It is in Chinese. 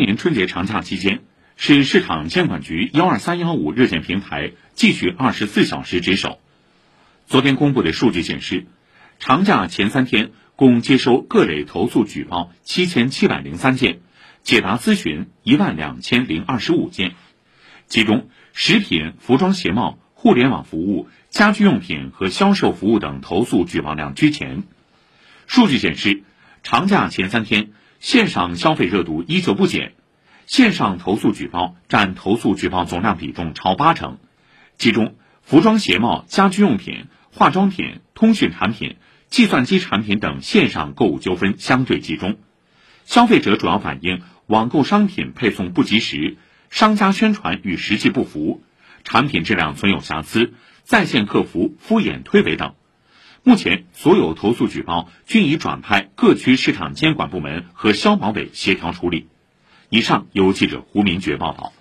年春节长假期间，市市场监管局幺二三幺五热线平台继续二十四小时值守。昨天公布的数据显示，长假前三天共接收各类投诉举报七千七百零三件，解答咨询一万两千零二十五件，其中食品、服装鞋帽、互联网服务、家居用品和销售服务等投诉举报量居前。数据显示，长假前三天。线上消费热度依旧不减，线上投诉举报占投诉举报总量比重超八成，其中服装鞋帽、家居用品、化妆品、通讯产品、计算机产品等线上购物纠纷相对集中。消费者主要反映网购商品配送不及时，商家宣传与实际不符，产品质量存有瑕疵，在线客服敷衍推诿等。目前，所有投诉举报均已转派各区市场监管部门和消保委协调处理。以上由记者胡明珏报道。